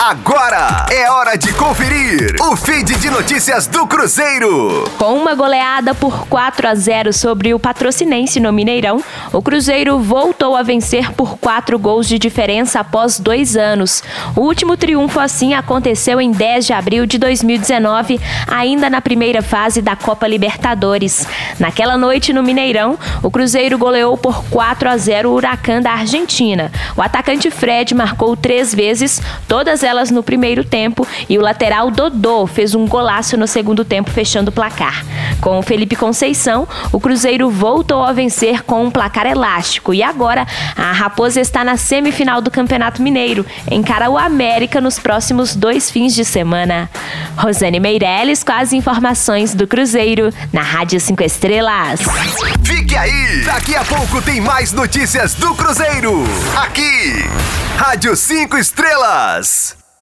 Agora é hora de conferir o feed de notícias do Cruzeiro. Com uma goleada por 4 a 0 sobre o Patrocinense no Mineirão, o Cruzeiro voltou a vencer por quatro gols de diferença após dois anos. O último triunfo assim aconteceu em 10 de abril de 2019, ainda na primeira fase da Copa Libertadores. Naquela noite no Mineirão, o Cruzeiro goleou por 4 a 0 o Huracan da Argentina. O atacante Fred marcou três vezes, todas elas no primeiro tempo, e o lateral Dodô fez um golaço no segundo tempo, fechando o placar. Com o Felipe Conceição, o Cruzeiro voltou a vencer com um placar elástico e agora a Raposa está na semifinal do Campeonato Mineiro, encara o América nos próximos dois fins de semana. Rosane Meirelles com as informações do Cruzeiro na Rádio 5 Estrelas. Fique aí! Daqui a pouco tem mais notícias do Cruzeiro. Aqui, Rádio 5 Estrelas.